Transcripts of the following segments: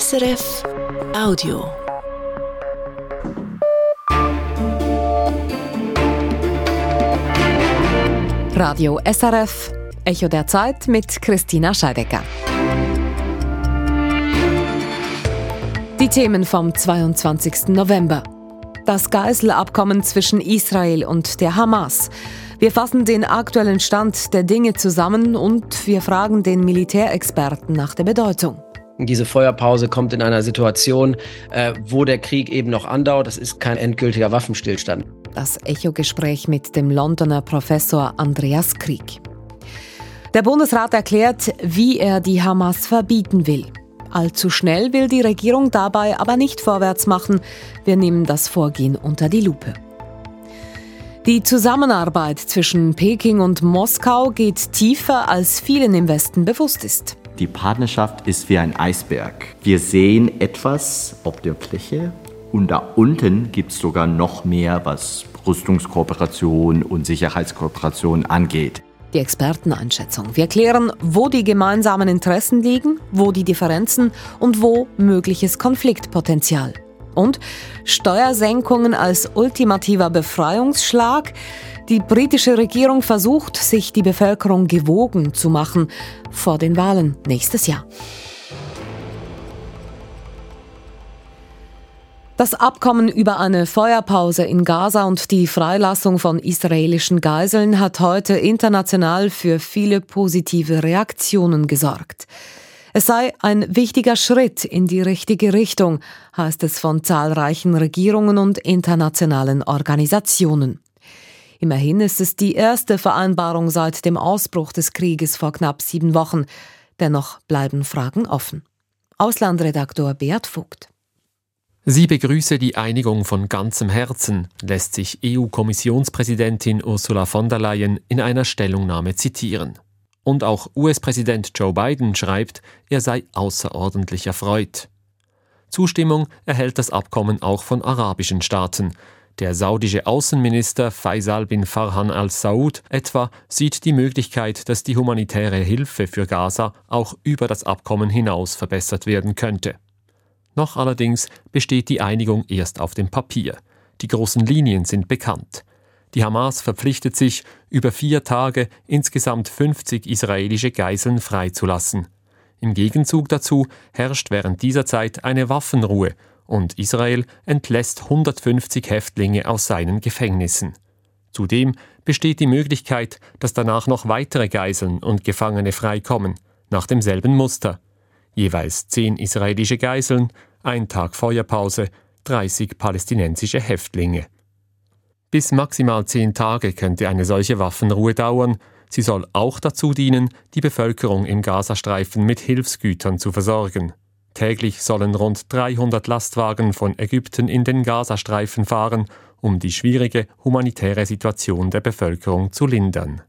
SRF Audio. Radio SRF, Echo der Zeit mit Christina Scheidecker. Die Themen vom 22. November. Das Geiselabkommen zwischen Israel und der Hamas. Wir fassen den aktuellen Stand der Dinge zusammen und wir fragen den Militärexperten nach der Bedeutung. Diese Feuerpause kommt in einer Situation, äh, wo der Krieg eben noch andauert. Das ist kein endgültiger Waffenstillstand. Das Echo-Gespräch mit dem Londoner Professor Andreas Krieg. Der Bundesrat erklärt, wie er die Hamas verbieten will. Allzu schnell will die Regierung dabei aber nicht vorwärts machen. Wir nehmen das Vorgehen unter die Lupe. Die Zusammenarbeit zwischen Peking und Moskau geht tiefer, als vielen im Westen bewusst ist. Die Partnerschaft ist wie ein Eisberg. Wir sehen etwas auf der Fläche und da unten gibt es sogar noch mehr, was Rüstungskooperation und Sicherheitskooperation angeht. Die Experteneinschätzung. Wir klären, wo die gemeinsamen Interessen liegen, wo die Differenzen und wo mögliches Konfliktpotenzial. Und Steuersenkungen als ultimativer Befreiungsschlag. Die britische Regierung versucht, sich die Bevölkerung gewogen zu machen vor den Wahlen nächstes Jahr. Das Abkommen über eine Feuerpause in Gaza und die Freilassung von israelischen Geiseln hat heute international für viele positive Reaktionen gesorgt. Es sei ein wichtiger Schritt in die richtige Richtung, heißt es von zahlreichen Regierungen und internationalen Organisationen. Immerhin ist es die erste Vereinbarung seit dem Ausbruch des Krieges vor knapp sieben Wochen. Dennoch bleiben Fragen offen. Auslandredaktor Beat Vogt. Sie begrüße die Einigung von ganzem Herzen, lässt sich EU-Kommissionspräsidentin Ursula von der Leyen in einer Stellungnahme zitieren. Und auch US-Präsident Joe Biden schreibt, er sei außerordentlich erfreut. Zustimmung erhält das Abkommen auch von arabischen Staaten. Der saudische Außenminister Faisal bin Farhan al-Saud etwa sieht die Möglichkeit, dass die humanitäre Hilfe für Gaza auch über das Abkommen hinaus verbessert werden könnte. Noch allerdings besteht die Einigung erst auf dem Papier. Die großen Linien sind bekannt. Die Hamas verpflichtet sich, über vier Tage insgesamt 50 israelische Geiseln freizulassen. Im Gegenzug dazu herrscht während dieser Zeit eine Waffenruhe und Israel entlässt 150 Häftlinge aus seinen Gefängnissen. Zudem besteht die Möglichkeit, dass danach noch weitere Geiseln und Gefangene freikommen, nach demselben Muster. Jeweils zehn israelische Geiseln, ein Tag Feuerpause, 30 palästinensische Häftlinge. Bis maximal zehn Tage könnte eine solche Waffenruhe dauern. Sie soll auch dazu dienen, die Bevölkerung im Gazastreifen mit Hilfsgütern zu versorgen. Täglich sollen rund 300 Lastwagen von Ägypten in den Gazastreifen fahren, um die schwierige humanitäre Situation der Bevölkerung zu lindern.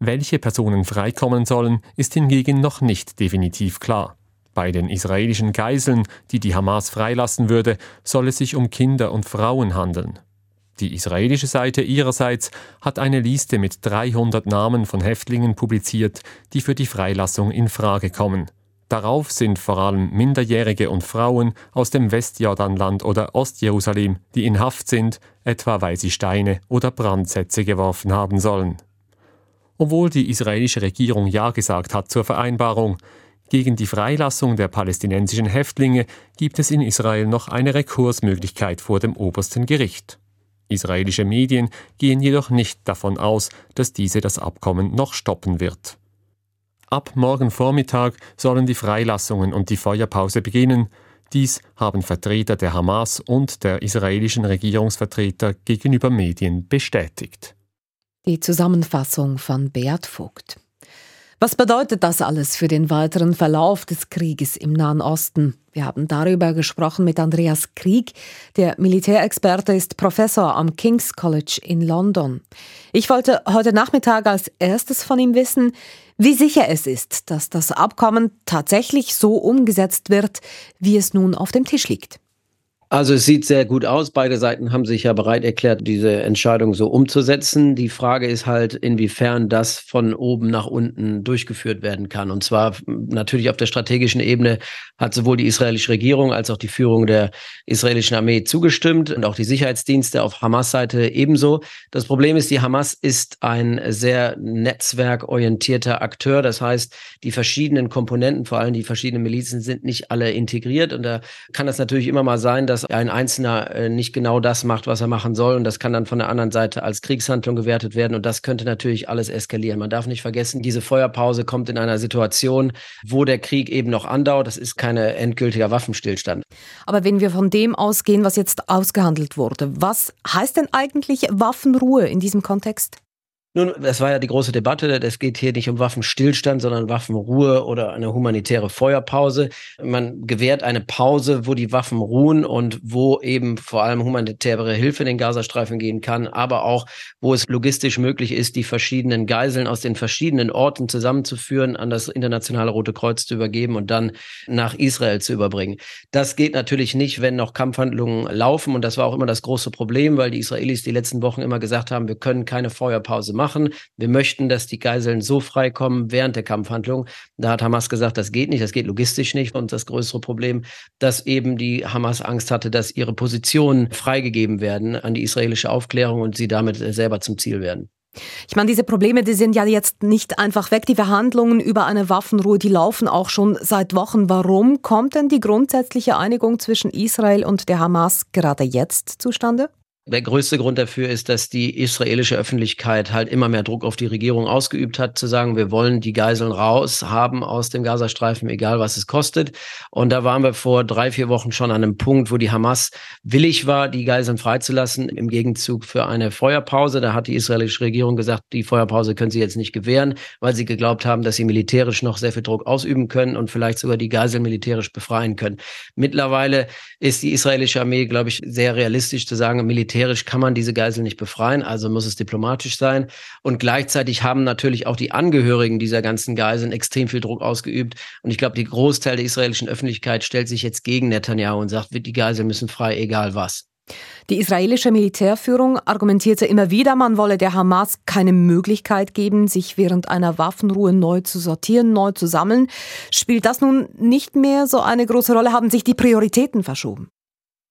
Welche Personen freikommen sollen, ist hingegen noch nicht definitiv klar. Bei den israelischen Geiseln, die die Hamas freilassen würde, soll es sich um Kinder und Frauen handeln. Die israelische Seite ihrerseits hat eine Liste mit 300 Namen von Häftlingen publiziert, die für die Freilassung in Frage kommen. Darauf sind vor allem Minderjährige und Frauen aus dem Westjordanland oder Ostjerusalem, die in Haft sind, etwa weil sie Steine oder Brandsätze geworfen haben sollen. Obwohl die israelische Regierung Ja gesagt hat zur Vereinbarung, gegen die Freilassung der palästinensischen Häftlinge gibt es in Israel noch eine Rekursmöglichkeit vor dem obersten Gericht. Israelische Medien gehen jedoch nicht davon aus, dass diese das Abkommen noch stoppen wird. Ab morgen Vormittag sollen die Freilassungen und die Feuerpause beginnen. Dies haben Vertreter der Hamas und der israelischen Regierungsvertreter gegenüber Medien bestätigt. Die Zusammenfassung von Beat Vogt. Was bedeutet das alles für den weiteren Verlauf des Krieges im Nahen Osten? Wir haben darüber gesprochen mit Andreas Krieg, der Militärexperte ist Professor am King's College in London. Ich wollte heute Nachmittag als erstes von ihm wissen, wie sicher es ist, dass das Abkommen tatsächlich so umgesetzt wird, wie es nun auf dem Tisch liegt. Also es sieht sehr gut aus. Beide Seiten haben sich ja bereit erklärt, diese Entscheidung so umzusetzen. Die Frage ist halt, inwiefern das von oben nach unten durchgeführt werden kann. Und zwar natürlich auf der strategischen Ebene hat sowohl die israelische Regierung als auch die Führung der israelischen Armee zugestimmt und auch die Sicherheitsdienste auf Hamas-Seite ebenso. Das Problem ist, die Hamas ist ein sehr netzwerkorientierter Akteur. Das heißt, die verschiedenen Komponenten, vor allem die verschiedenen Milizen, sind nicht alle integriert. Und da kann das natürlich immer mal sein, dass dass ein Einzelner äh, nicht genau das macht, was er machen soll. Und das kann dann von der anderen Seite als Kriegshandlung gewertet werden. Und das könnte natürlich alles eskalieren. Man darf nicht vergessen, diese Feuerpause kommt in einer Situation, wo der Krieg eben noch andauert. Das ist kein endgültiger Waffenstillstand. Aber wenn wir von dem ausgehen, was jetzt ausgehandelt wurde, was heißt denn eigentlich Waffenruhe in diesem Kontext? Nun, das war ja die große Debatte. Es geht hier nicht um Waffenstillstand, sondern Waffenruhe oder eine humanitäre Feuerpause. Man gewährt eine Pause, wo die Waffen ruhen und wo eben vor allem humanitäre Hilfe in den Gazastreifen gehen kann, aber auch, wo es logistisch möglich ist, die verschiedenen Geiseln aus den verschiedenen Orten zusammenzuführen, an das Internationale Rote Kreuz zu übergeben und dann nach Israel zu überbringen. Das geht natürlich nicht, wenn noch Kampfhandlungen laufen. Und das war auch immer das große Problem, weil die Israelis die letzten Wochen immer gesagt haben, wir können keine Feuerpause machen. Wir möchten, dass die Geiseln so freikommen während der Kampfhandlung. Da hat Hamas gesagt, das geht nicht, das geht logistisch nicht. Und das größere Problem, dass eben die Hamas Angst hatte, dass ihre Positionen freigegeben werden an die israelische Aufklärung und sie damit selber zum Ziel werden. Ich meine, diese Probleme, die sind ja jetzt nicht einfach weg. Die Verhandlungen über eine Waffenruhe, die laufen auch schon seit Wochen. Warum kommt denn die grundsätzliche Einigung zwischen Israel und der Hamas gerade jetzt zustande? Der größte Grund dafür ist, dass die israelische Öffentlichkeit halt immer mehr Druck auf die Regierung ausgeübt hat, zu sagen, wir wollen die Geiseln raus haben aus dem Gazastreifen, egal was es kostet. Und da waren wir vor drei, vier Wochen schon an einem Punkt, wo die Hamas willig war, die Geiseln freizulassen im Gegenzug für eine Feuerpause. Da hat die israelische Regierung gesagt, die Feuerpause können sie jetzt nicht gewähren, weil sie geglaubt haben, dass sie militärisch noch sehr viel Druck ausüben können und vielleicht sogar die Geiseln militärisch befreien können. Mittlerweile ist die israelische Armee, glaube ich, sehr realistisch zu sagen, militärisch militärisch kann man diese Geisel nicht befreien, also muss es diplomatisch sein. Und gleichzeitig haben natürlich auch die Angehörigen dieser ganzen Geiseln extrem viel Druck ausgeübt. Und ich glaube, die Großteil der israelischen Öffentlichkeit stellt sich jetzt gegen Netanyahu und sagt, die Geiseln müssen frei, egal was. Die israelische Militärführung argumentierte immer wieder, man wolle der Hamas keine Möglichkeit geben, sich während einer Waffenruhe neu zu sortieren, neu zu sammeln. Spielt das nun nicht mehr so eine große Rolle? Haben sich die Prioritäten verschoben?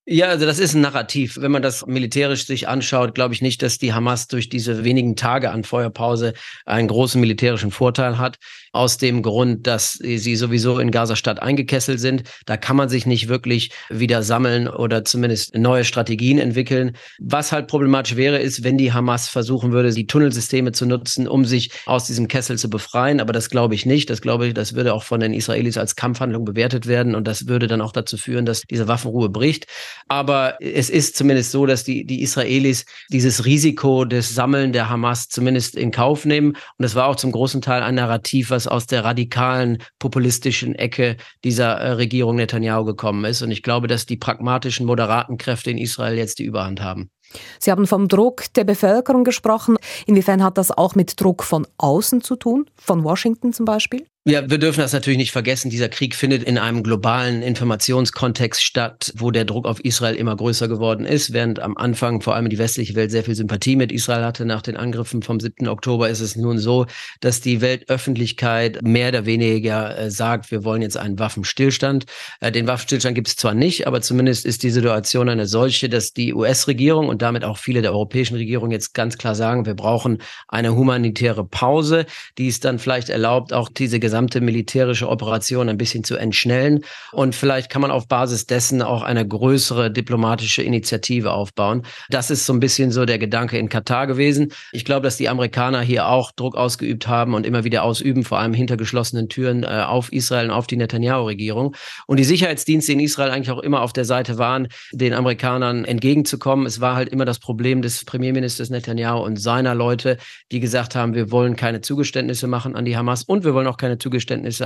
Ja, also das ist ein Narrativ. Wenn man das militärisch sich anschaut, glaube ich nicht, dass die Hamas durch diese wenigen Tage an Feuerpause einen großen militärischen Vorteil hat. Aus dem Grund, dass sie sowieso in Gaza-Stadt eingekesselt sind. Da kann man sich nicht wirklich wieder sammeln oder zumindest neue Strategien entwickeln. Was halt problematisch wäre, ist, wenn die Hamas versuchen würde, die Tunnelsysteme zu nutzen, um sich aus diesem Kessel zu befreien. Aber das glaube ich nicht. Das glaube ich, das würde auch von den Israelis als Kampfhandlung bewertet werden. Und das würde dann auch dazu führen, dass diese Waffenruhe bricht. Aber es ist zumindest so, dass die, die Israelis dieses Risiko des Sammeln der Hamas zumindest in Kauf nehmen. Und es war auch zum großen Teil ein Narrativ, was aus der radikalen, populistischen Ecke dieser äh, Regierung Netanyahu gekommen ist. Und ich glaube, dass die pragmatischen, moderaten Kräfte in Israel jetzt die Überhand haben. Sie haben vom Druck der Bevölkerung gesprochen. Inwiefern hat das auch mit Druck von außen zu tun, von Washington zum Beispiel? Ja, wir dürfen das natürlich nicht vergessen. Dieser Krieg findet in einem globalen Informationskontext statt, wo der Druck auf Israel immer größer geworden ist. Während am Anfang vor allem die westliche Welt sehr viel Sympathie mit Israel hatte nach den Angriffen vom 7. Oktober, ist es nun so, dass die Weltöffentlichkeit mehr oder weniger äh, sagt, wir wollen jetzt einen Waffenstillstand. Äh, den Waffenstillstand gibt es zwar nicht, aber zumindest ist die Situation eine solche, dass die US-Regierung und damit auch viele der europäischen Regierungen jetzt ganz klar sagen, wir brauchen eine humanitäre Pause, die es dann vielleicht erlaubt, auch diese gesamte gesamte militärische Operation ein bisschen zu entschnellen. Und vielleicht kann man auf Basis dessen auch eine größere diplomatische Initiative aufbauen. Das ist so ein bisschen so der Gedanke in Katar gewesen. Ich glaube, dass die Amerikaner hier auch Druck ausgeübt haben und immer wieder ausüben, vor allem hinter geschlossenen Türen äh, auf Israel und auf die Netanyahu-Regierung. Und die Sicherheitsdienste in Israel eigentlich auch immer auf der Seite waren, den Amerikanern entgegenzukommen. Es war halt immer das Problem des Premierministers Netanyahu und seiner Leute, die gesagt haben, wir wollen keine Zugeständnisse machen an die Hamas und wir wollen auch keine Zugeständnisse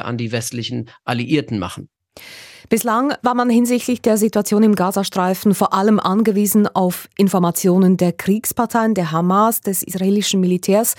an die westlichen Alliierten machen. Bislang war man hinsichtlich der Situation im Gazastreifen vor allem angewiesen auf Informationen der Kriegsparteien, der Hamas, des israelischen Militärs.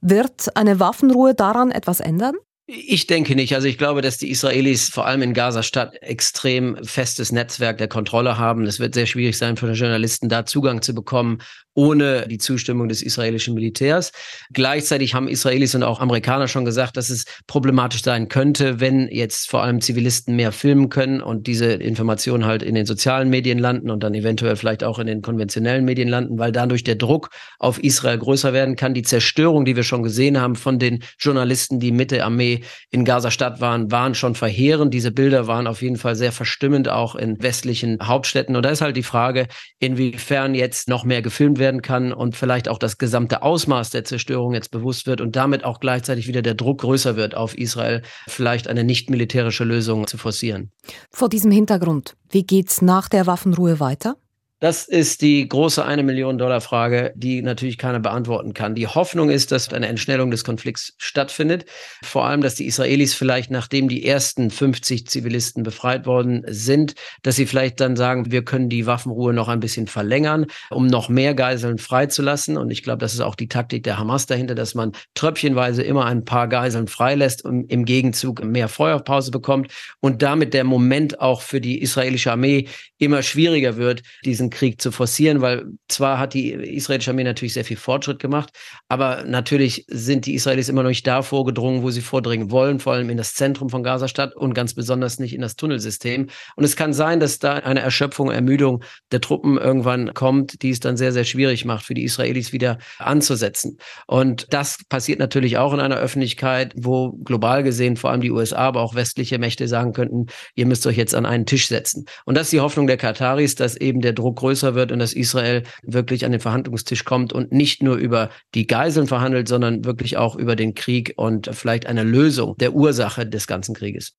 Wird eine Waffenruhe daran etwas ändern? Ich denke nicht. Also ich glaube, dass die Israelis vor allem in Gaza-Stadt extrem festes Netzwerk der Kontrolle haben. Es wird sehr schwierig sein für Journalisten, da Zugang zu bekommen, ohne die Zustimmung des israelischen Militärs. Gleichzeitig haben Israelis und auch Amerikaner schon gesagt, dass es problematisch sein könnte, wenn jetzt vor allem Zivilisten mehr filmen können und diese Informationen halt in den sozialen Medien landen und dann eventuell vielleicht auch in den konventionellen Medien landen, weil dadurch der Druck auf Israel größer werden kann. Die Zerstörung, die wir schon gesehen haben von den Journalisten, die mit der Armee in Gaza-Stadt waren, waren schon verheerend. Diese Bilder waren auf jeden Fall sehr verstimmend, auch in westlichen Hauptstädten. Und da ist halt die Frage, inwiefern jetzt noch mehr gefilmt werden kann und vielleicht auch das gesamte Ausmaß der Zerstörung jetzt bewusst wird und damit auch gleichzeitig wieder der Druck größer wird auf Israel, vielleicht eine nicht militärische Lösung zu forcieren. Vor diesem Hintergrund, wie geht's nach der Waffenruhe weiter? Das ist die große eine Million Dollar Frage, die natürlich keiner beantworten kann. Die Hoffnung ist, dass eine Entschnellung des Konflikts stattfindet. Vor allem, dass die Israelis vielleicht, nachdem die ersten 50 Zivilisten befreit worden sind, dass sie vielleicht dann sagen, wir können die Waffenruhe noch ein bisschen verlängern, um noch mehr Geiseln freizulassen. Und ich glaube, das ist auch die Taktik der Hamas dahinter, dass man tröpfchenweise immer ein paar Geiseln freilässt und im Gegenzug mehr Feuerpause bekommt und damit der Moment auch für die israelische Armee immer schwieriger wird, diesen Krieg zu forcieren, weil zwar hat die israelische Armee natürlich sehr viel Fortschritt gemacht, aber natürlich sind die Israelis immer noch nicht da vorgedrungen, wo sie vordringen wollen, vor allem in das Zentrum von Gaza-Stadt und ganz besonders nicht in das Tunnelsystem. Und es kann sein, dass da eine Erschöpfung, Ermüdung der Truppen irgendwann kommt, die es dann sehr, sehr schwierig macht, für die Israelis wieder anzusetzen. Und das passiert natürlich auch in einer Öffentlichkeit, wo global gesehen vor allem die USA, aber auch westliche Mächte sagen könnten, ihr müsst euch jetzt an einen Tisch setzen. Und das ist die Hoffnung der Kataris, dass eben der Druck größer wird und dass Israel wirklich an den Verhandlungstisch kommt und nicht nur über die Geiseln verhandelt, sondern wirklich auch über den Krieg und vielleicht eine Lösung der Ursache des ganzen Krieges.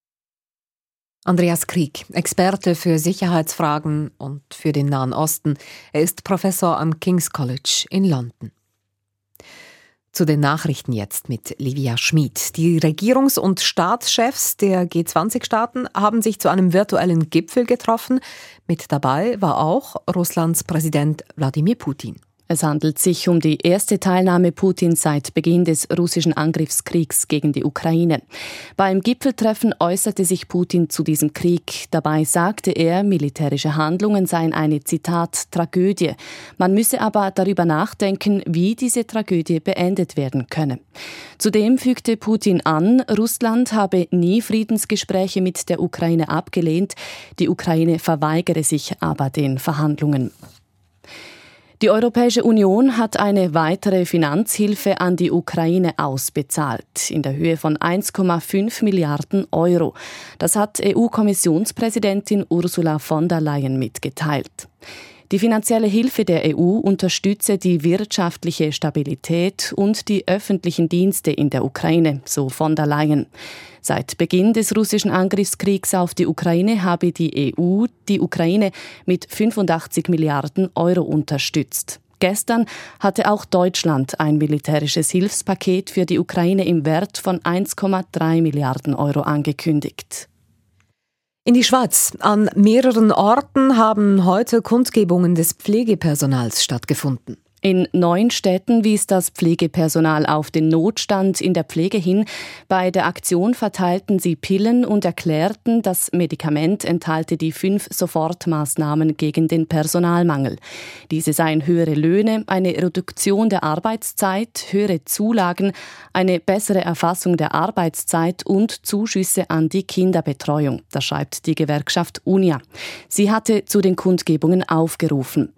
Andreas Krieg, Experte für Sicherheitsfragen und für den Nahen Osten. Er ist Professor am King's College in London. Zu den Nachrichten jetzt mit Livia Schmid. Die Regierungs- und Staatschefs der G20-Staaten haben sich zu einem virtuellen Gipfel getroffen. Mit dabei war auch Russlands Präsident Wladimir Putin. Es handelt sich um die erste Teilnahme Putins seit Beginn des russischen Angriffskriegs gegen die Ukraine. Beim Gipfeltreffen äußerte sich Putin zu diesem Krieg. Dabei sagte er, militärische Handlungen seien eine Zitat Tragödie. Man müsse aber darüber nachdenken, wie diese Tragödie beendet werden könne. Zudem fügte Putin an, Russland habe nie Friedensgespräche mit der Ukraine abgelehnt, die Ukraine verweigere sich aber den Verhandlungen. Die Europäische Union hat eine weitere Finanzhilfe an die Ukraine ausbezahlt, in der Höhe von 1,5 Milliarden Euro. Das hat EU-Kommissionspräsidentin Ursula von der Leyen mitgeteilt. Die finanzielle Hilfe der EU unterstütze die wirtschaftliche Stabilität und die öffentlichen Dienste in der Ukraine, so von der Leyen. Seit Beginn des russischen Angriffskriegs auf die Ukraine habe die EU die Ukraine mit 85 Milliarden Euro unterstützt. Gestern hatte auch Deutschland ein militärisches Hilfspaket für die Ukraine im Wert von 1,3 Milliarden Euro angekündigt. In die Schweiz. An mehreren Orten haben heute Kundgebungen des Pflegepersonals stattgefunden. In neun Städten wies das Pflegepersonal auf den Notstand in der Pflege hin. Bei der Aktion verteilten sie Pillen und erklärten, das Medikament enthalte die fünf Sofortmaßnahmen gegen den Personalmangel. Diese seien höhere Löhne, eine Reduktion der Arbeitszeit, höhere Zulagen, eine bessere Erfassung der Arbeitszeit und Zuschüsse an die Kinderbetreuung. Das schreibt die Gewerkschaft UNIA. Sie hatte zu den Kundgebungen aufgerufen.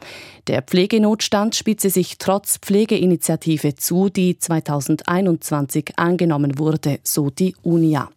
Der Pflegenotstand spitze sich trotz Pflegeinitiative zu, die 2021 angenommen wurde, so die UNIA.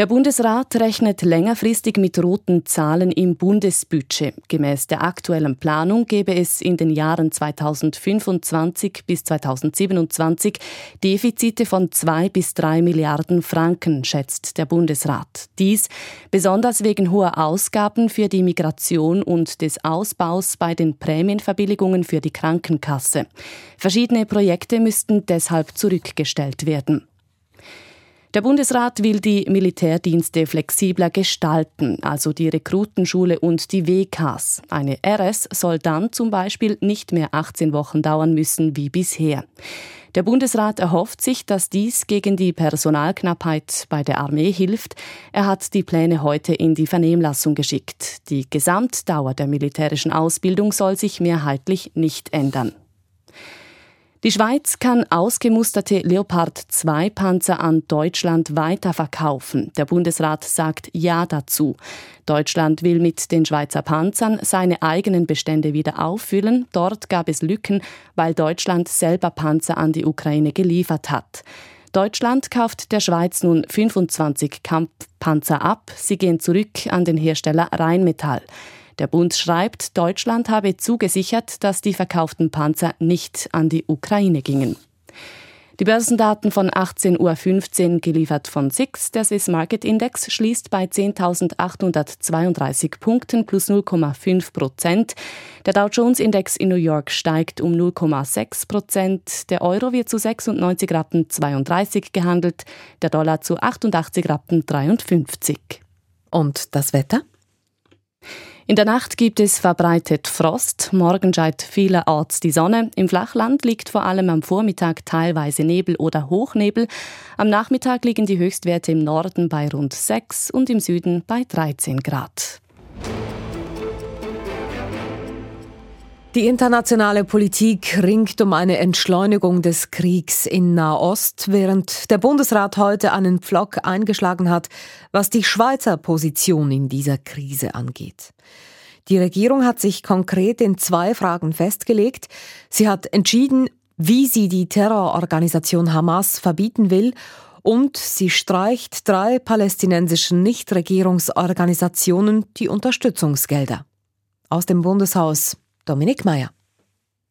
Der Bundesrat rechnet längerfristig mit roten Zahlen im Bundesbudget. Gemäß der aktuellen Planung gäbe es in den Jahren 2025 bis 2027 Defizite von zwei bis drei Milliarden Franken, schätzt der Bundesrat. Dies besonders wegen hoher Ausgaben für die Migration und des Ausbaus bei den Prämienverbilligungen für die Krankenkasse. Verschiedene Projekte müssten deshalb zurückgestellt werden. Der Bundesrat will die Militärdienste flexibler gestalten, also die Rekrutenschule und die WKs. Eine RS soll dann zum Beispiel nicht mehr 18 Wochen dauern müssen wie bisher. Der Bundesrat erhofft sich, dass dies gegen die Personalknappheit bei der Armee hilft. Er hat die Pläne heute in die Vernehmlassung geschickt. Die Gesamtdauer der militärischen Ausbildung soll sich mehrheitlich nicht ändern. Die Schweiz kann ausgemusterte Leopard 2 Panzer an Deutschland weiterverkaufen. Der Bundesrat sagt Ja dazu. Deutschland will mit den Schweizer Panzern seine eigenen Bestände wieder auffüllen. Dort gab es Lücken, weil Deutschland selber Panzer an die Ukraine geliefert hat. Deutschland kauft der Schweiz nun 25 Kampfpanzer ab. Sie gehen zurück an den Hersteller Rheinmetall. Der Bund schreibt, Deutschland habe zugesichert, dass die verkauften Panzer nicht an die Ukraine gingen. Die Börsendaten von 18.15 Uhr geliefert von SIX. Der Swiss Market Index schließt bei 10.832 Punkten plus 0,5 Prozent. Der Dow Jones Index in New York steigt um 0,6 Prozent. Der Euro wird zu 96 Rappen 32 gehandelt, der Dollar zu 88 Rappen 53. Und das Wetter? In der Nacht gibt es verbreitet Frost. Morgen scheint vielerorts die Sonne. Im Flachland liegt vor allem am Vormittag teilweise Nebel oder Hochnebel. Am Nachmittag liegen die Höchstwerte im Norden bei rund 6 und im Süden bei 13 Grad. Die internationale Politik ringt um eine Entschleunigung des Kriegs in Nahost, während der Bundesrat heute einen Pflock eingeschlagen hat, was die Schweizer Position in dieser Krise angeht. Die Regierung hat sich konkret in zwei Fragen festgelegt. Sie hat entschieden, wie sie die Terrororganisation Hamas verbieten will und sie streicht drei palästinensischen Nichtregierungsorganisationen die Unterstützungsgelder. Aus dem Bundeshaus Dominik Mayer.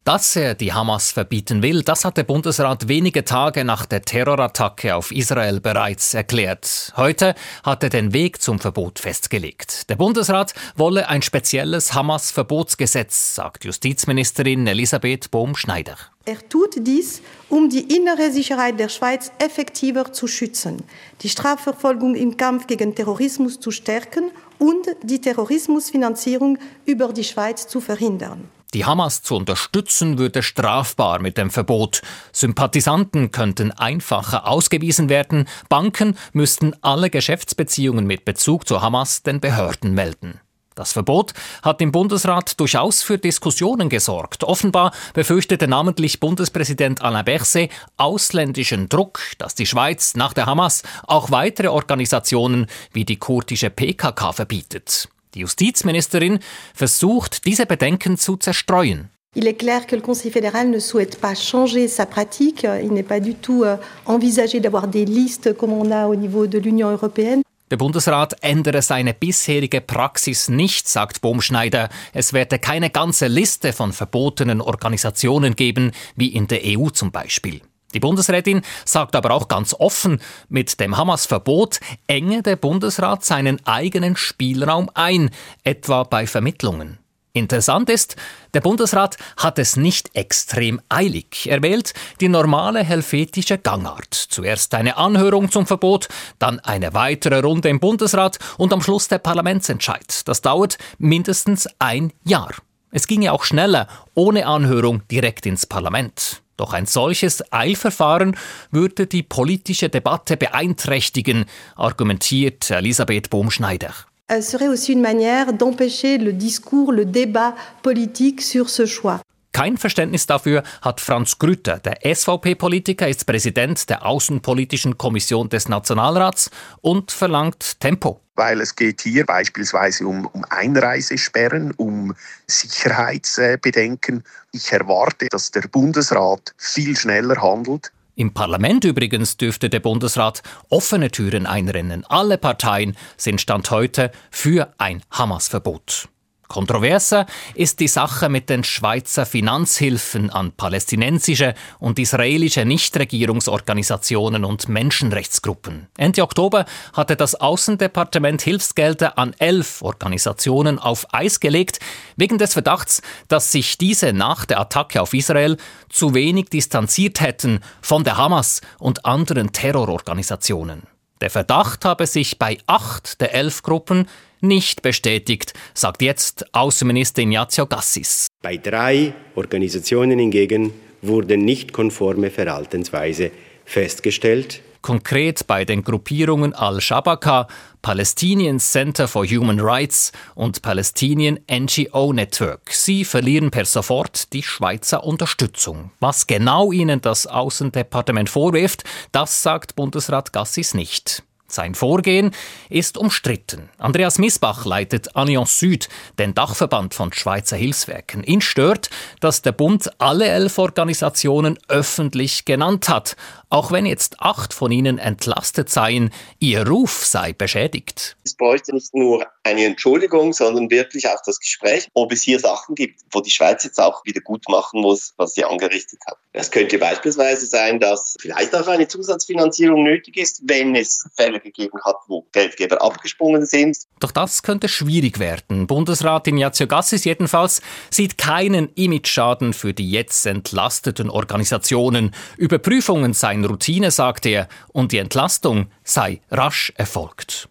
Dass er die Hamas verbieten will, das hat der Bundesrat wenige Tage nach der Terrorattacke auf Israel bereits erklärt. Heute hat er den Weg zum Verbot festgelegt. Der Bundesrat wolle ein spezielles Hamas-Verbotsgesetz, sagt Justizministerin Elisabeth Bohm-Schneider. Er tut dies, um die innere Sicherheit der Schweiz effektiver zu schützen, die Strafverfolgung im Kampf gegen Terrorismus zu stärken und die Terrorismusfinanzierung über die Schweiz zu verhindern. Die Hamas zu unterstützen würde strafbar mit dem Verbot. Sympathisanten könnten einfacher ausgewiesen werden. Banken müssten alle Geschäftsbeziehungen mit Bezug zur Hamas den Behörden melden. Das Verbot hat im Bundesrat durchaus für Diskussionen gesorgt. Offenbar befürchtete namentlich Bundespräsident Alain Berset ausländischen Druck, dass die Schweiz nach der Hamas auch weitere Organisationen wie die kurdische PKK verbietet. Die Justizministerin versucht, diese Bedenken zu zerstreuen. Il est clair que le Conseil fédéral ne souhaite pas changer sa pratique. Il n'est pas du tout euh, envisagé d'avoir des listes comme on a au niveau de l'Union européenne. Der Bundesrat ändere seine bisherige Praxis nicht, sagt Bohmschneider. Es werde keine ganze Liste von verbotenen Organisationen geben, wie in der EU zum Beispiel. Die Bundesrätin sagt aber auch ganz offen, mit dem Hamas-Verbot enge der Bundesrat seinen eigenen Spielraum ein, etwa bei Vermittlungen. Interessant ist, der Bundesrat hat es nicht extrem eilig. Er wählt die normale helvetische Gangart. Zuerst eine Anhörung zum Verbot, dann eine weitere Runde im Bundesrat und am Schluss der Parlamentsentscheid. Das dauert mindestens ein Jahr. Es ginge auch schneller, ohne Anhörung direkt ins Parlament. Doch ein solches Eilverfahren würde die politische Debatte beeinträchtigen, argumentiert Elisabeth Bohmschneider. Es serait aussi une manière d'empêcher le discours, le débat politique sur ce choix. Kein Verständnis dafür hat Franz Grütter. Der SVP-Politiker ist Präsident der Außenpolitischen Kommission des Nationalrats und verlangt Tempo weil es geht hier beispielsweise um, um Einreisesperren, um Sicherheitsbedenken. Ich erwarte, dass der Bundesrat viel schneller handelt. Im Parlament übrigens dürfte der Bundesrat offene Türen einrennen. Alle Parteien sind Stand heute für ein Hamas-Verbot. Kontroverser ist die Sache mit den Schweizer Finanzhilfen an palästinensische und israelische Nichtregierungsorganisationen und Menschenrechtsgruppen. Ende Oktober hatte das Außendepartement Hilfsgelder an elf Organisationen auf Eis gelegt, wegen des Verdachts, dass sich diese nach der Attacke auf Israel zu wenig distanziert hätten von der Hamas und anderen Terrororganisationen. Der Verdacht habe sich bei acht der elf Gruppen nicht bestätigt, sagt jetzt Außenminister Ignazio Gassis. Bei drei Organisationen hingegen wurden nicht konforme Verhaltensweise festgestellt. Konkret bei den Gruppierungen Al-Shabaka, Palestinian Center for Human Rights und Palestinian NGO Network. Sie verlieren per sofort die Schweizer Unterstützung. Was genau ihnen das Außendepartement vorwirft, das sagt Bundesrat Gassis nicht. Sein Vorgehen ist umstritten. Andreas Misbach leitet Allianz Süd, den Dachverband von Schweizer Hilfswerken. Ihn stört, dass der Bund alle elf Organisationen öffentlich genannt hat, auch wenn jetzt acht von ihnen entlastet seien, ihr Ruf sei beschädigt. Es bräuchte nicht nur eine Entschuldigung, sondern wirklich auch das Gespräch, ob es hier Sachen gibt, wo die Schweiz jetzt auch wieder gut machen muss, was sie angerichtet hat. Es könnte beispielsweise sein, dass vielleicht auch eine Zusatzfinanzierung nötig ist, wenn es Fälle gegeben hat, wo Geldgeber abgesprungen sind. Doch das könnte schwierig werden. Bundesrat Ignazio Gassis jedenfalls sieht keinen Imageschaden für die jetzt entlasteten Organisationen. Überprüfungen seien seien Routine, sagt er, und die Entlastung sei rasch erfolgt.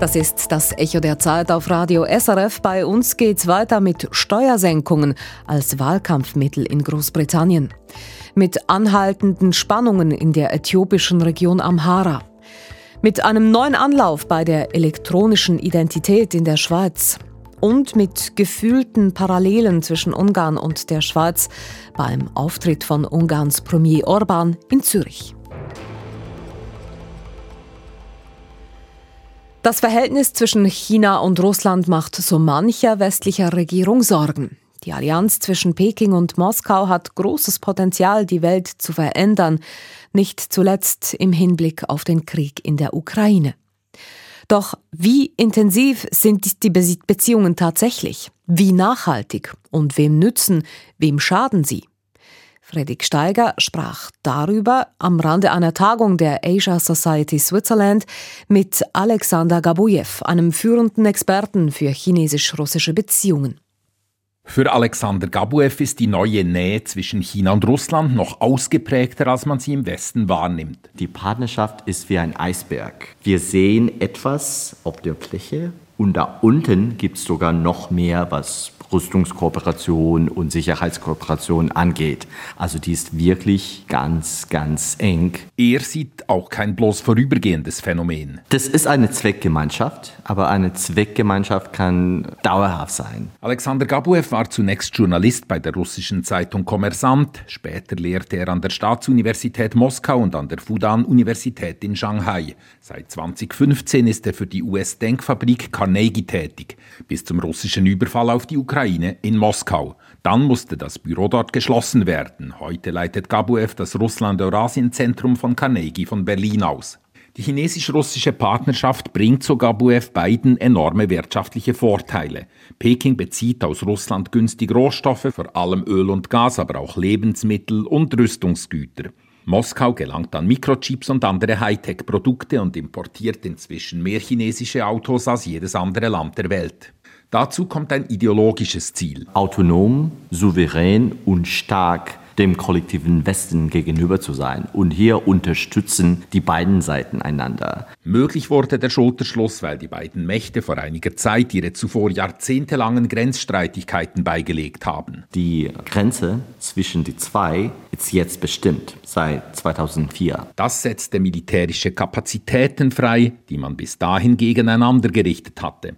Das ist das Echo der Zeit auf Radio SRF. Bei uns geht's weiter mit Steuersenkungen als Wahlkampfmittel in Großbritannien. Mit anhaltenden Spannungen in der äthiopischen Region Amhara. Mit einem neuen Anlauf bei der elektronischen Identität in der Schweiz und mit gefühlten Parallelen zwischen Ungarn und der Schweiz beim Auftritt von Ungarns Premier Orban in Zürich. Das Verhältnis zwischen China und Russland macht so mancher westlicher Regierung Sorgen. Die Allianz zwischen Peking und Moskau hat großes Potenzial, die Welt zu verändern, nicht zuletzt im Hinblick auf den Krieg in der Ukraine. Doch wie intensiv sind die Beziehungen tatsächlich? Wie nachhaltig? Und wem nützen, wem schaden sie? Fredrik Steiger sprach darüber am Rande einer Tagung der Asia Society Switzerland mit Alexander Gabujew, einem führenden Experten für chinesisch-russische Beziehungen. Für Alexander Gabuev ist die neue Nähe zwischen China und Russland noch ausgeprägter, als man sie im Westen wahrnimmt. Die Partnerschaft ist wie ein Eisberg. Wir sehen etwas auf der Fläche und da unten gibt es sogar noch mehr, was Rüstungskooperation und Sicherheitskooperation angeht. Also die ist wirklich ganz, ganz eng. Er sieht auch kein bloß vorübergehendes Phänomen. Das ist eine Zweckgemeinschaft, aber eine Zweckgemeinschaft kann dauerhaft sein. Alexander Gabuev war zunächst Journalist bei der russischen Zeitung Kommersant. Später lehrte er an der Staatsuniversität Moskau und an der Fudan-Universität in Shanghai. Seit 2015 ist er für die US-Denkfabrik Carnegie tätig, bis zum russischen Überfall auf die Ukraine Ukraine in Moskau. Dann musste das Büro dort geschlossen werden. Heute leitet Gabuev das Russland-Eurasien-Zentrum von Carnegie von Berlin aus. Die chinesisch-russische Partnerschaft bringt zu Gabuev beiden enorme wirtschaftliche Vorteile. Peking bezieht aus Russland günstig Rohstoffe, vor allem Öl und Gas, aber auch Lebensmittel und Rüstungsgüter. Moskau gelangt an Mikrochips und andere Hightech-Produkte und importiert inzwischen mehr chinesische Autos als jedes andere Land der Welt. Dazu kommt ein ideologisches Ziel. Autonom, souverän und stark dem kollektiven Westen gegenüber zu sein. Und hier unterstützen die beiden Seiten einander. Möglich wurde der Schulterschluss, weil die beiden Mächte vor einiger Zeit ihre zuvor jahrzehntelangen Grenzstreitigkeiten beigelegt haben. Die Grenze zwischen die zwei ist jetzt bestimmt, seit 2004. Das setzte militärische Kapazitäten frei, die man bis dahin gegeneinander gerichtet hatte.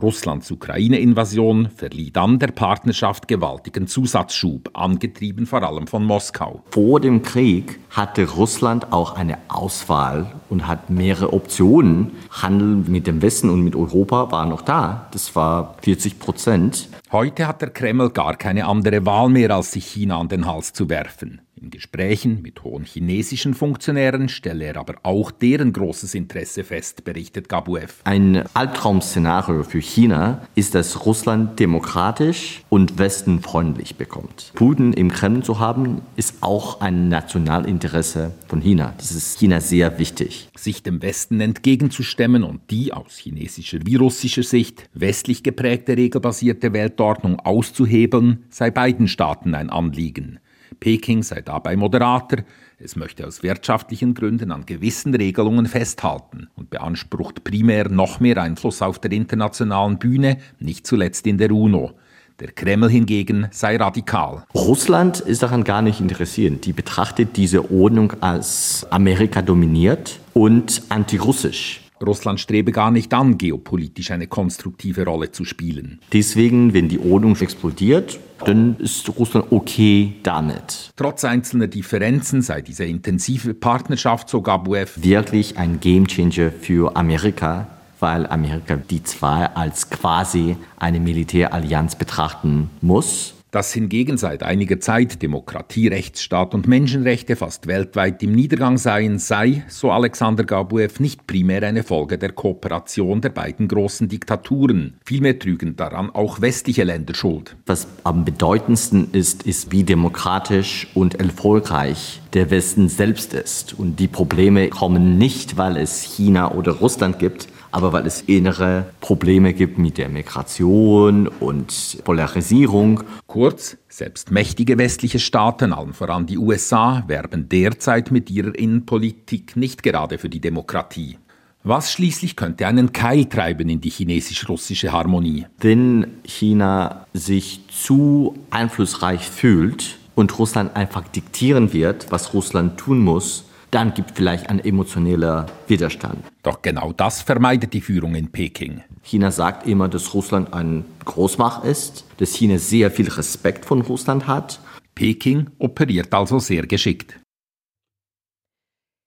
Russlands Ukraine-Invasion verlieh dann der Partnerschaft gewaltigen Zusatzschub, angetrieben vor allem von Moskau. Vor dem Krieg hatte Russland auch eine Auswahl und hat mehrere Optionen. Handel mit dem Westen und mit Europa war noch da. Das war 40 Prozent. Heute hat der Kreml gar keine andere Wahl mehr, als sich China an den Hals zu werfen. In Gesprächen mit hohen chinesischen Funktionären stelle er aber auch deren großes Interesse fest, berichtet Gabuev. Ein Albtraum-Szenario für China ist, dass Russland demokratisch und westenfreundlich bekommt. Putin im Kreml zu haben, ist auch ein Nationalinteresse von China. Das ist China sehr wichtig. Sich dem Westen entgegenzustemmen und die aus chinesischer wie russischer Sicht westlich geprägte regelbasierte Weltordnung auszuhebeln, sei beiden Staaten ein Anliegen. Peking sei dabei moderater, es möchte aus wirtschaftlichen Gründen an gewissen Regelungen festhalten und beansprucht primär noch mehr Einfluss auf der internationalen Bühne, nicht zuletzt in der UNO. Der Kreml hingegen sei radikal. Russland ist daran gar nicht interessiert. Die betrachtet diese Ordnung als Amerika dominiert und antirussisch. Russland strebe gar nicht an, geopolitisch eine konstruktive Rolle zu spielen. Deswegen, wenn die Ordnung explodiert, dann ist Russland okay damit. Trotz einzelner Differenzen sei diese intensive Partnerschaft, so Gabuev, wirklich ein Gamechanger für Amerika, weil Amerika die zwei als quasi eine Militärallianz betrachten muss. Dass hingegen seit einiger Zeit Demokratie, Rechtsstaat und Menschenrechte fast weltweit im Niedergang seien, sei, so Alexander Gabuev, nicht primär eine Folge der Kooperation der beiden großen Diktaturen. Vielmehr trügen daran auch westliche Länder Schuld. Was am bedeutendsten ist, ist, wie demokratisch und erfolgreich der Westen selbst ist. Und die Probleme kommen nicht, weil es China oder Russland gibt, aber weil es innere Probleme gibt mit der Migration und Polarisierung. Kurz, selbst mächtige westliche Staaten, allen voran die USA, werben derzeit mit ihrer Innenpolitik nicht gerade für die Demokratie. Was schließlich könnte einen Keil treiben in die chinesisch-russische Harmonie? Wenn China sich zu einflussreich fühlt und Russland einfach diktieren wird, was Russland tun muss, dann gibt vielleicht ein emotioneller Widerstand. Doch genau das vermeidet die Führung in Peking. China sagt immer, dass Russland ein Großmacht ist, dass China sehr viel Respekt von Russland hat. Peking operiert also sehr geschickt.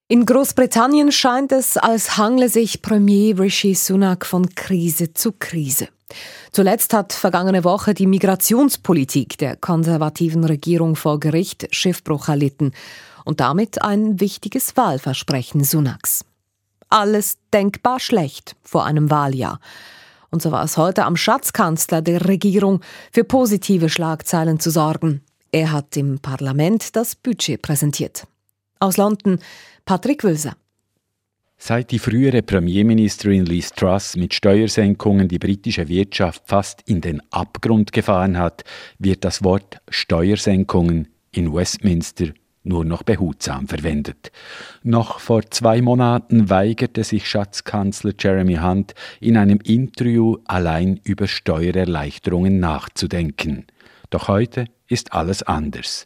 In Großbritannien scheint es, als hangle sich Premier Rishi Sunak von Krise zu Krise. Zuletzt hat vergangene Woche die Migrationspolitik der konservativen Regierung vor Gericht Schiffbruch erlitten und damit ein wichtiges Wahlversprechen Sunaks. Alles denkbar schlecht vor einem Wahljahr. Und so war es heute am Schatzkanzler der Regierung, für positive Schlagzeilen zu sorgen. Er hat im Parlament das Budget präsentiert. Aus London Patrick Wülser. Seit die frühere Premierministerin Liz Truss mit Steuersenkungen die britische Wirtschaft fast in den Abgrund gefahren hat, wird das Wort Steuersenkungen in Westminster nur noch behutsam verwendet. Noch vor zwei Monaten weigerte sich Schatzkanzler Jeremy Hunt in einem Interview allein über Steuererleichterungen nachzudenken. Doch heute ist alles anders.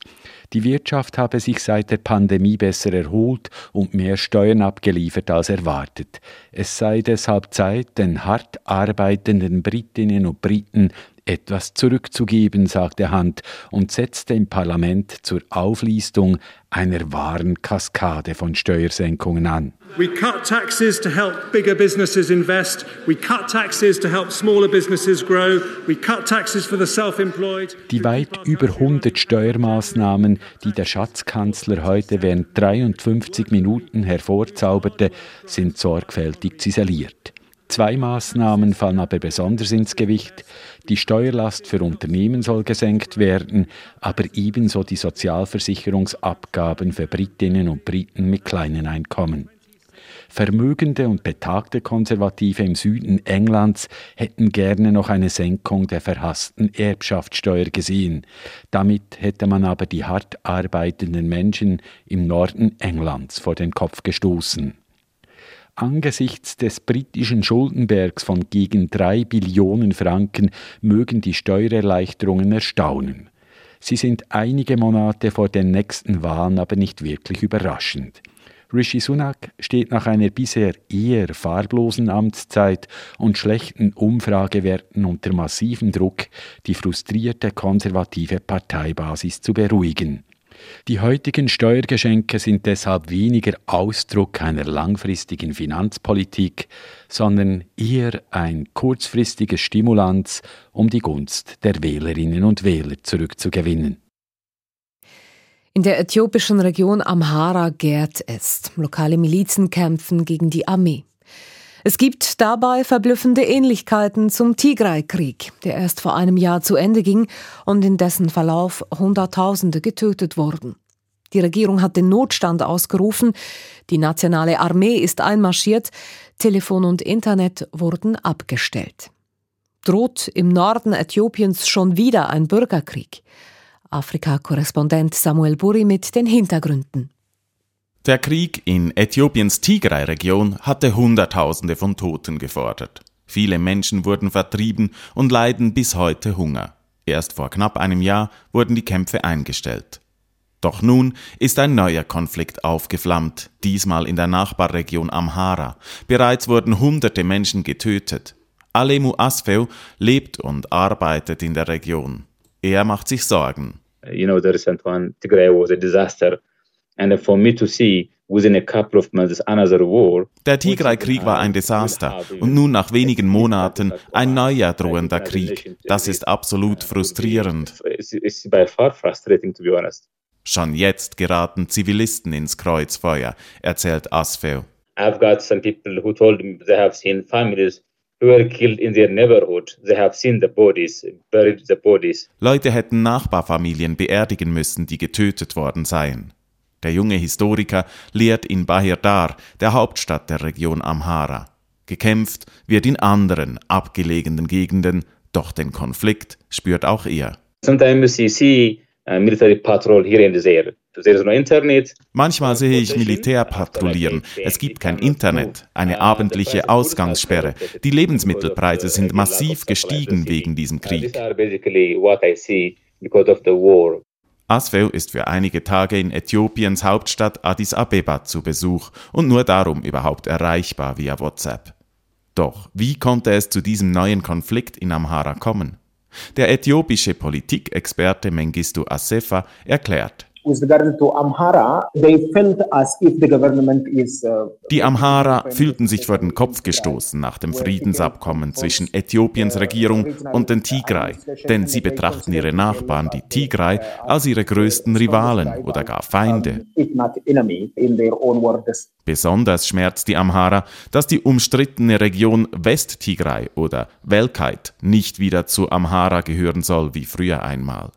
Die Wirtschaft habe sich seit der Pandemie besser erholt und mehr Steuern abgeliefert als erwartet. Es sei deshalb Zeit, den hart arbeitenden Britinnen und Briten etwas zurückzugeben, sagte Hunt und setzte im Parlament zur Auflistung einer wahren Kaskade von Steuersenkungen an. We cut taxes to help bigger businesses invest. We cut taxes to help smaller businesses grow. We cut taxes for the self-employed. Die weit über 100 Steuermaßnahmen, die der Schatzkanzler heute während 53 Minuten hervorzauberte, sind sorgfältig ziseliert. Zwei Maßnahmen fallen aber besonders ins Gewicht. Die Steuerlast für Unternehmen soll gesenkt werden, aber ebenso die Sozialversicherungsabgaben für Britinnen und Briten mit kleinen Einkommen. Vermögende und betagte Konservative im Süden Englands hätten gerne noch eine Senkung der verhassten Erbschaftssteuer gesehen. Damit hätte man aber die hart arbeitenden Menschen im Norden Englands vor den Kopf gestoßen. Angesichts des britischen Schuldenbergs von gegen drei Billionen Franken mögen die Steuererleichterungen erstaunen. Sie sind einige Monate vor den nächsten Wahlen aber nicht wirklich überraschend. Rishi Sunak steht nach einer bisher eher farblosen Amtszeit und schlechten Umfragewerten unter massivem Druck, die frustrierte konservative Parteibasis zu beruhigen. Die heutigen Steuergeschenke sind deshalb weniger Ausdruck einer langfristigen Finanzpolitik, sondern eher ein kurzfristiges Stimulanz, um die Gunst der Wählerinnen und Wähler zurückzugewinnen. In der äthiopischen Region Amhara gärt es. Lokale Milizen kämpfen gegen die Armee. Es gibt dabei verblüffende Ähnlichkeiten zum Tigray-Krieg, der erst vor einem Jahr zu Ende ging und in dessen Verlauf Hunderttausende getötet wurden. Die Regierung hat den Notstand ausgerufen, die nationale Armee ist einmarschiert, Telefon und Internet wurden abgestellt. Droht im Norden Äthiopiens schon wieder ein Bürgerkrieg? Afrika-Korrespondent Samuel Buri mit den Hintergründen. Der Krieg in Äthiopiens Tigray-Region hatte Hunderttausende von Toten gefordert. Viele Menschen wurden vertrieben und leiden bis heute Hunger. Erst vor knapp einem Jahr wurden die Kämpfe eingestellt. Doch nun ist ein neuer Konflikt aufgeflammt, diesmal in der Nachbarregion Amhara. Bereits wurden hunderte Menschen getötet. Alemu Asfeu lebt und arbeitet in der Region. Er macht sich Sorgen. You know, the recent one, Tigray was a disaster. And for me to see within a couple of months another war. Der Tigray-Krieg war ein Desaster und nun nach wenigen Monaten ein neuer drohender Krieg. Das ist absolut frustrierend. Schon jetzt geraten Zivilisten ins Kreuzfeuer, erzählt Asfeu. I've got some people who told me they have seen families who were killed in their neighborhood. They have seen the bodies, buried the bodies. Leute hätten Nachbarfamilien beerdigen müssen, die getötet worden seien. Der junge Historiker lehrt in Bahir Dar, der Hauptstadt der Region Amhara. Gekämpft wird in anderen, abgelegenen Gegenden, doch den Konflikt spürt auch er. Sometimes you see uh, military patrol here. Manchmal sehe ich Militär patrouillieren. Es gibt kein Internet, eine abendliche Ausgangssperre. Die Lebensmittelpreise sind massiv gestiegen wegen diesem Krieg. Asfeu ist für einige Tage in Äthiopiens Hauptstadt Addis Abeba zu Besuch und nur darum überhaupt erreichbar via WhatsApp. Doch wie konnte es zu diesem neuen Konflikt in Amhara kommen? Der äthiopische Politikexperte Mengistu Assefa erklärt. Uh, die Amhara fühlten sich vor den Kopf gestoßen nach dem Friedensabkommen zwischen Äthiopiens Regierung und den Tigray, denn sie betrachten ihre Nachbarn, die Tigray, als ihre größten Rivalen oder gar Feinde. Besonders schmerzt die Amhara, dass die umstrittene Region West-Tigray oder Welkait nicht wieder zu Amhara gehören soll wie früher einmal.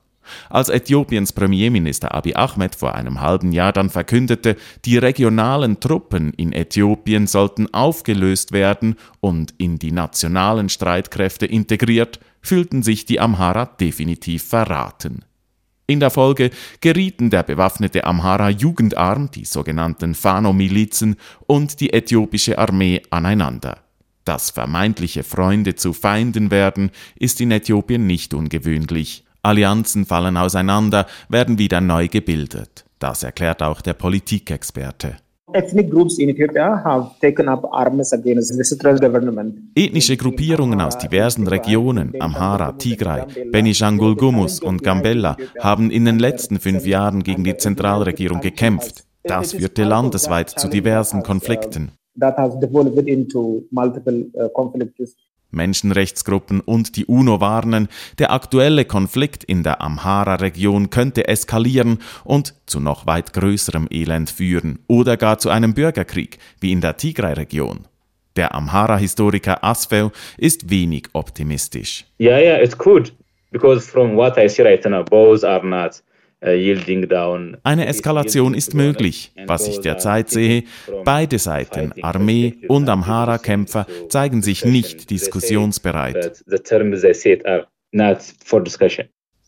Als Äthiopiens Premierminister Abiy Ahmed vor einem halben Jahr dann verkündete, die regionalen Truppen in Äthiopien sollten aufgelöst werden und in die nationalen Streitkräfte integriert, fühlten sich die Amhara definitiv verraten. In der Folge gerieten der bewaffnete Amhara Jugendarm, die sogenannten Fano-Milizen und die äthiopische Armee aneinander. Dass vermeintliche Freunde zu Feinden werden, ist in Äthiopien nicht ungewöhnlich. Allianzen fallen auseinander, werden wieder neu gebildet. Das erklärt auch der Politikexperte. Ethnische Gruppierungen aus diversen Regionen, Amhara, Tigray, Benishangul Gumus und Gambella, haben in den letzten fünf Jahren gegen die Zentralregierung gekämpft. Das führte landesweit zu diversen Konflikten. Menschenrechtsgruppen und die UNO warnen, der aktuelle Konflikt in der Amhara-Region könnte eskalieren und zu noch weit größerem Elend führen oder gar zu einem Bürgerkrieg wie in der Tigray-Region. Der Amhara-Historiker Asfel ist wenig optimistisch. Yeah, yeah, it's good because from what I see right now, both are not Eine Eskalation ist möglich. Was ich derzeit sehe, beide Seiten, Armee und Amhara-Kämpfer, zeigen sich nicht diskussionsbereit.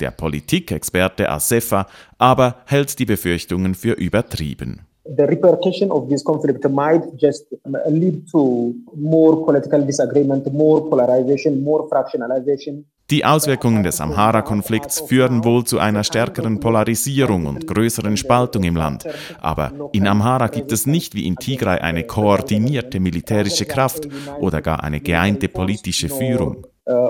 Der Politikexperte Asefa aber hält die Befürchtungen für übertrieben. The repercussion of this conflict might just lead to more political disagreement, more polarization, more fractionalization. Die Auswirkungen des Amhara-Konflikts führen wohl zu einer stärkeren Polarisierung und größeren Spaltung im Land. Aber in Amhara gibt es nicht wie in Tigray eine koordinierte militärische Kraft oder gar eine geeinte politische Führung. Uh,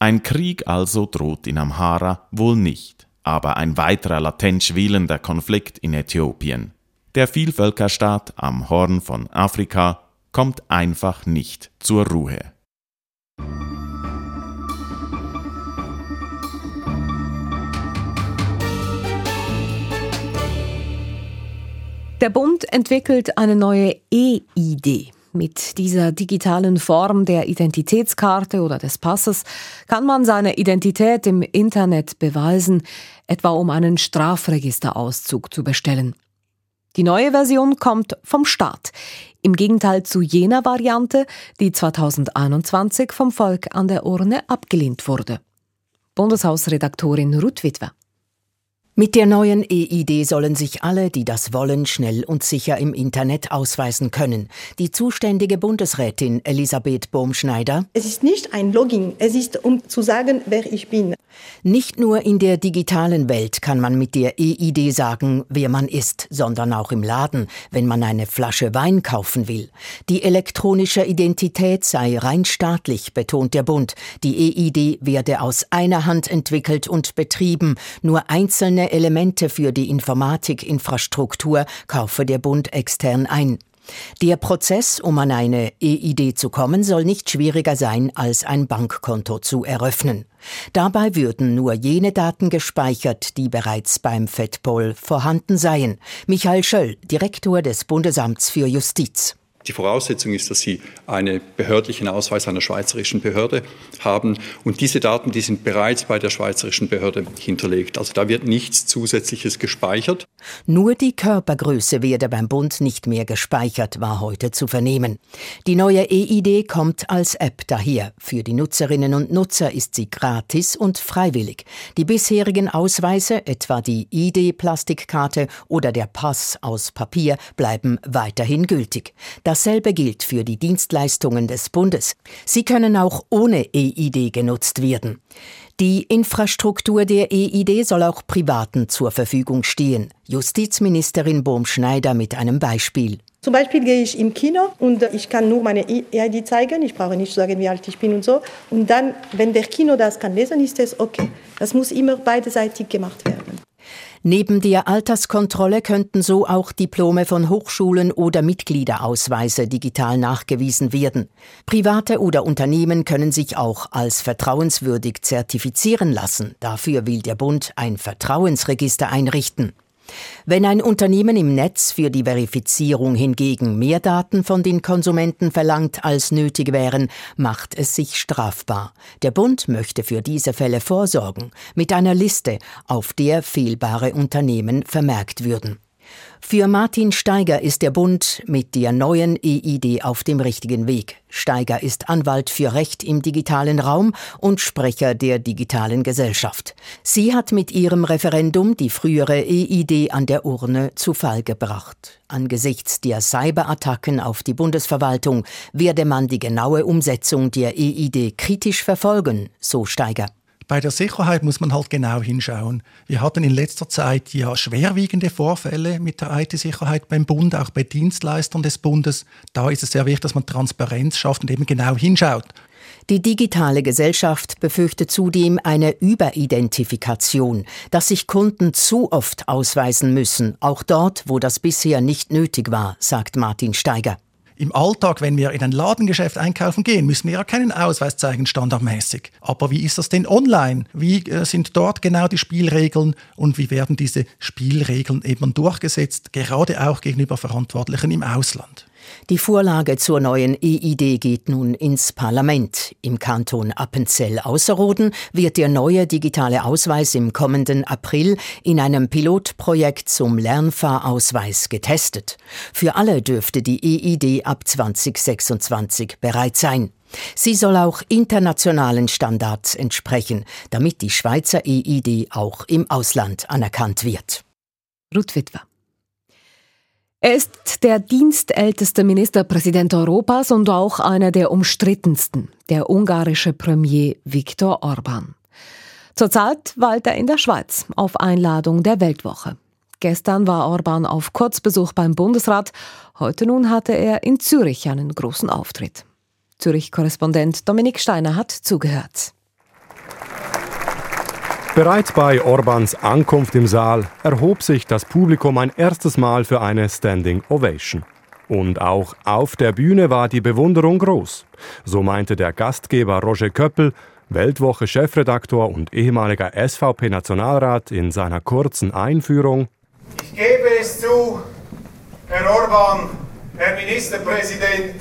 ein Krieg also droht in Amhara wohl nicht, aber ein weiterer latent schwelender Konflikt in Äthiopien. Der Vielvölkerstaat am Horn von Afrika kommt einfach nicht zur Ruhe. Der Bund entwickelt eine neue E-ID. Mit dieser digitalen Form der Identitätskarte oder des Passes kann man seine Identität im Internet beweisen, etwa um einen Strafregisterauszug zu bestellen. Die neue Version kommt vom Staat. Im Gegenteil zu jener Variante, die 2021 vom Volk an der Urne abgelehnt wurde. Bundeshausredaktorin Ruth Witwer. Mit der neuen EID sollen sich alle, die das wollen, schnell und sicher im Internet ausweisen können. Die zuständige Bundesrätin Elisabeth Bohmschneider. Es ist nicht ein Login, es ist, um zu sagen, wer ich bin. Nicht nur in der digitalen Welt kann man mit der EID sagen, wer man ist, sondern auch im Laden, wenn man eine Flasche Wein kaufen will. Die elektronische Identität sei rein staatlich, betont der Bund. Die EID werde aus einer Hand entwickelt und betrieben. Nur einzelne Elemente für die Informatikinfrastruktur kaufe der Bund extern ein. Der Prozess, um an eine EID zu kommen, soll nicht schwieriger sein, als ein Bankkonto zu eröffnen. Dabei würden nur jene Daten gespeichert, die bereits beim FEDPOL vorhanden seien. Michael Schöll, Direktor des Bundesamts für Justiz. Die Voraussetzung ist, dass Sie einen behördlichen Ausweis einer schweizerischen Behörde haben. Und diese Daten, die sind bereits bei der schweizerischen Behörde hinterlegt. Also da wird nichts Zusätzliches gespeichert. Nur die Körpergröße werde beim Bund nicht mehr gespeichert, war heute zu vernehmen. Die neue EID kommt als App daher. Für die Nutzerinnen und Nutzer ist sie gratis und freiwillig. Die bisherigen Ausweise, etwa die ID-Plastikkarte oder der Pass aus Papier, bleiben weiterhin gültig. Das Dasselbe gilt für die Dienstleistungen des Bundes. Sie können auch ohne EID genutzt werden. Die Infrastruktur der EID soll auch Privaten zur Verfügung stehen. Justizministerin Bohm-Schneider mit einem Beispiel. Zum Beispiel gehe ich im Kino und ich kann nur meine EID zeigen. Ich brauche nicht sagen, wie alt ich bin und so. Und dann, wenn der Kino das kann lesen, ist es okay. Das muss immer beidseitig gemacht werden. Neben der Alterskontrolle könnten so auch Diplome von Hochschulen oder Mitgliederausweise digital nachgewiesen werden. Private oder Unternehmen können sich auch als vertrauenswürdig zertifizieren lassen. Dafür will der Bund ein Vertrauensregister einrichten. Wenn ein Unternehmen im Netz für die Verifizierung hingegen mehr Daten von den Konsumenten verlangt, als nötig wären, macht es sich strafbar. Der Bund möchte für diese Fälle vorsorgen, mit einer Liste, auf der fehlbare Unternehmen vermerkt würden. Für Martin Steiger ist der Bund mit der neuen EID auf dem richtigen Weg. Steiger ist Anwalt für Recht im digitalen Raum und Sprecher der digitalen Gesellschaft. Sie hat mit ihrem Referendum die frühere EID an der Urne zu Fall gebracht. Angesichts der Cyberattacken auf die Bundesverwaltung werde man die genaue Umsetzung der EID kritisch verfolgen, so Steiger. Bei der Sicherheit muss man halt genau hinschauen. Wir hatten in letzter Zeit ja schwerwiegende Vorfälle mit der IT-Sicherheit beim Bund, auch bei Dienstleistern des Bundes. Da ist es sehr wichtig, dass man Transparenz schafft und eben genau hinschaut. Die digitale Gesellschaft befürchtet zudem eine Überidentifikation, dass sich Kunden zu oft ausweisen müssen, auch dort, wo das bisher nicht nötig war, sagt Martin Steiger. Im Alltag, wenn wir in ein Ladengeschäft einkaufen gehen, müssen wir ja keinen Ausweis zeigen, standardmäßig. Aber wie ist das denn online? Wie äh, sind dort genau die Spielregeln und wie werden diese Spielregeln eben durchgesetzt, gerade auch gegenüber Verantwortlichen im Ausland? Die Vorlage zur neuen EID geht nun ins Parlament. Im Kanton Appenzell-Ausserrhoden wird der neue digitale Ausweis im kommenden April in einem Pilotprojekt zum Lernfahrausweis getestet. Für alle dürfte die EID ab 2026 bereit sein. Sie soll auch internationalen Standards entsprechen, damit die Schweizer EID auch im Ausland anerkannt wird. Ruth Witwer. Er ist der dienstälteste Ministerpräsident Europas und auch einer der umstrittensten, der ungarische Premier Viktor Orban. Zurzeit weilt er in der Schweiz auf Einladung der Weltwoche. Gestern war Orban auf Kurzbesuch beim Bundesrat, heute nun hatte er in Zürich einen großen Auftritt. Zürich-Korrespondent Dominik Steiner hat zugehört. Bereits bei Orbans Ankunft im Saal erhob sich das Publikum ein erstes Mal für eine Standing Ovation. Und auch auf der Bühne war die Bewunderung groß. So meinte der Gastgeber Roger Köppel, Weltwoche-Chefredaktor und ehemaliger SVP-Nationalrat in seiner kurzen Einführung. Ich gebe es zu, Herr Orban, Herr Ministerpräsident,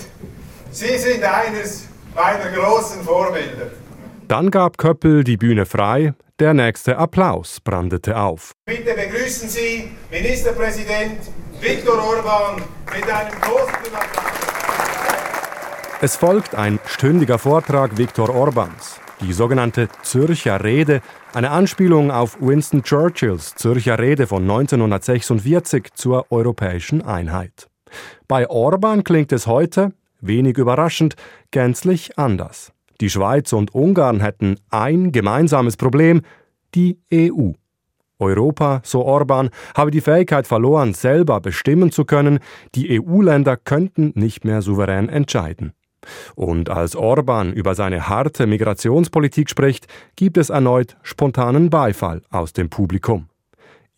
Sie sind eines meiner großen Vorbilder. Dann gab Köppel die Bühne frei, der nächste Applaus brandete auf. Bitte begrüßen Sie Ministerpräsident Viktor Orban mit einem großen Applaus. Es folgt ein stündiger Vortrag Viktor Orbans. Die sogenannte Zürcher Rede, eine Anspielung auf Winston Churchills Zürcher Rede von 1946 zur europäischen Einheit. Bei Orban klingt es heute, wenig überraschend, gänzlich anders. Die Schweiz und Ungarn hätten ein gemeinsames Problem, die EU. Europa, so Orban, habe die Fähigkeit verloren, selber bestimmen zu können, die EU-Länder könnten nicht mehr souverän entscheiden. Und als Orban über seine harte Migrationspolitik spricht, gibt es erneut spontanen Beifall aus dem Publikum.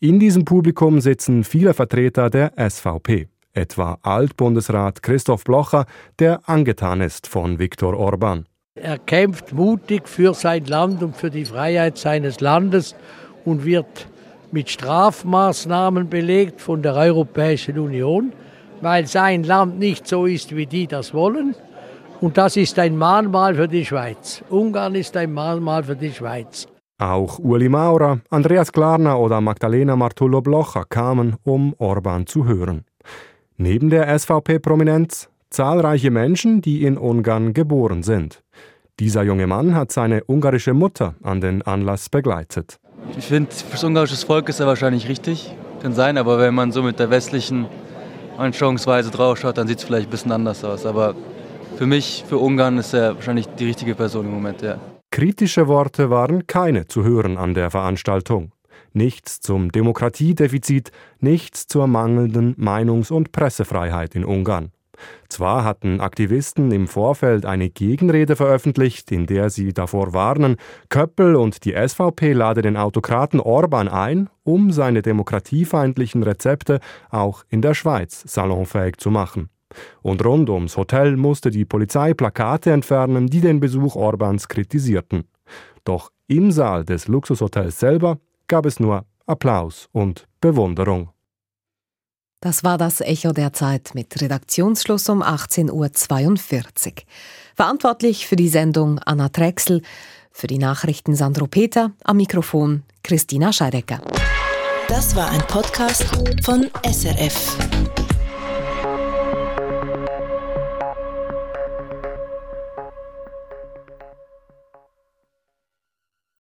In diesem Publikum sitzen viele Vertreter der SVP, etwa Altbundesrat Christoph Blocher, der angetan ist von Viktor Orban. Er kämpft mutig für sein Land und für die Freiheit seines Landes und wird mit Strafmaßnahmen belegt von der Europäischen Union, weil sein Land nicht so ist, wie die das wollen. Und das ist ein Mahnmal für die Schweiz. Ungarn ist ein Mahnmal für die Schweiz. Auch Uli Maurer, Andreas Klarner oder Magdalena Martullo Blocher kamen, um Orban zu hören. Neben der SVP-Prominenz zahlreiche Menschen, die in Ungarn geboren sind. Dieser junge Mann hat seine ungarische Mutter an den Anlass begleitet. Ich finde, für das ungarische Volk ist er wahrscheinlich richtig. Kann sein, aber wenn man so mit der westlichen Anschauungsweise draufschaut, dann sieht es vielleicht ein bisschen anders aus. Aber für mich, für Ungarn ist er wahrscheinlich die richtige Person im Moment, ja. Kritische Worte waren keine zu hören an der Veranstaltung. Nichts zum Demokratiedefizit, nichts zur mangelnden Meinungs- und Pressefreiheit in Ungarn. Zwar hatten Aktivisten im Vorfeld eine Gegenrede veröffentlicht, in der sie davor warnen, Köppel und die SVP lade den Autokraten Orban ein, um seine demokratiefeindlichen Rezepte auch in der Schweiz salonfähig zu machen. Und rund ums Hotel musste die Polizei Plakate entfernen, die den Besuch Orbans kritisierten. Doch im Saal des Luxushotels selber gab es nur Applaus und Bewunderung. Das war das Echo der Zeit mit Redaktionsschluss um 18.42 Uhr. Verantwortlich für die Sendung Anna Drechsel, für die Nachrichten Sandro Peter, am Mikrofon Christina Scheidecker. Das war ein Podcast von SRF.